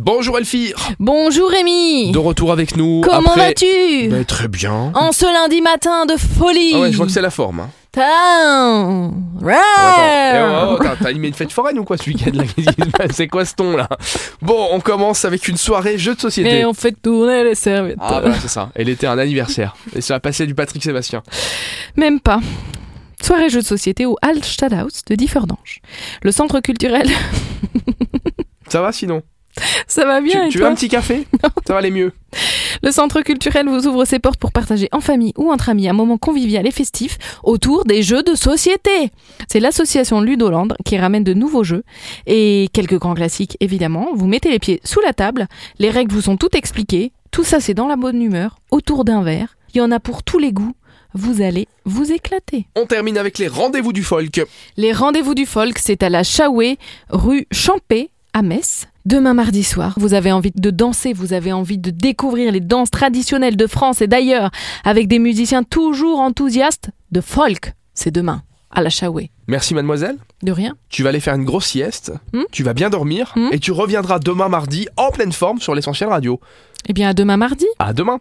Bonjour Elfire Bonjour Rémi De retour avec nous Comment après... vas-tu Ben, Très bien. En ce lundi matin de folie Ah ouais, je vois que c'est la forme. Hein. Eh, oh, oh, t'as- animé une fête foraine ou quoi ce week-end là? C'est quoi ce ton là? Bon, on commence avec une soirée jeu de société. Et on fait tourner les serviettes. Ah voilà, c'est ça. Elle était un anniversaire. Et ça a passé du Patrick Sébastien. Même pas. Soirée jeux de société au Altstadthaus de Differdange. Le centre culturel... Ça va sinon? Ça va bien Tu, et tu veux un petit café? Ça va aller mieux. Le centre culturel vous ouvre ses portes pour partager en famille ou entre amis un moment convivial et festif autour des jeux de société. C'est l'association Ludoland qui ramène de nouveaux jeux et quelques grands classiques évidemment. Vous mettez les pieds sous la table, les règles vous sont toutes expliquées. Tout ça c'est dans la bonne humeur, autour d'un verre. Il y en a pour tous les goûts. Vous allez vous éclater. On termine avec les rendez-vous du folk. Les rendez-vous du folk, c'est à la Chaoué, rue Champé, à Metz. Demain mardi soir, vous avez envie de danser, vous avez envie de découvrir les danses traditionnelles de France et d'ailleurs, avec des musiciens toujours enthousiastes de folk. C'est demain, à la Chaoué. Merci mademoiselle. De rien. Tu vas aller faire une grosse sieste. Hmm Tu vas bien dormir. Hmm Et tu reviendras demain mardi en pleine forme sur l'essentiel radio. Eh bien, à demain mardi. À demain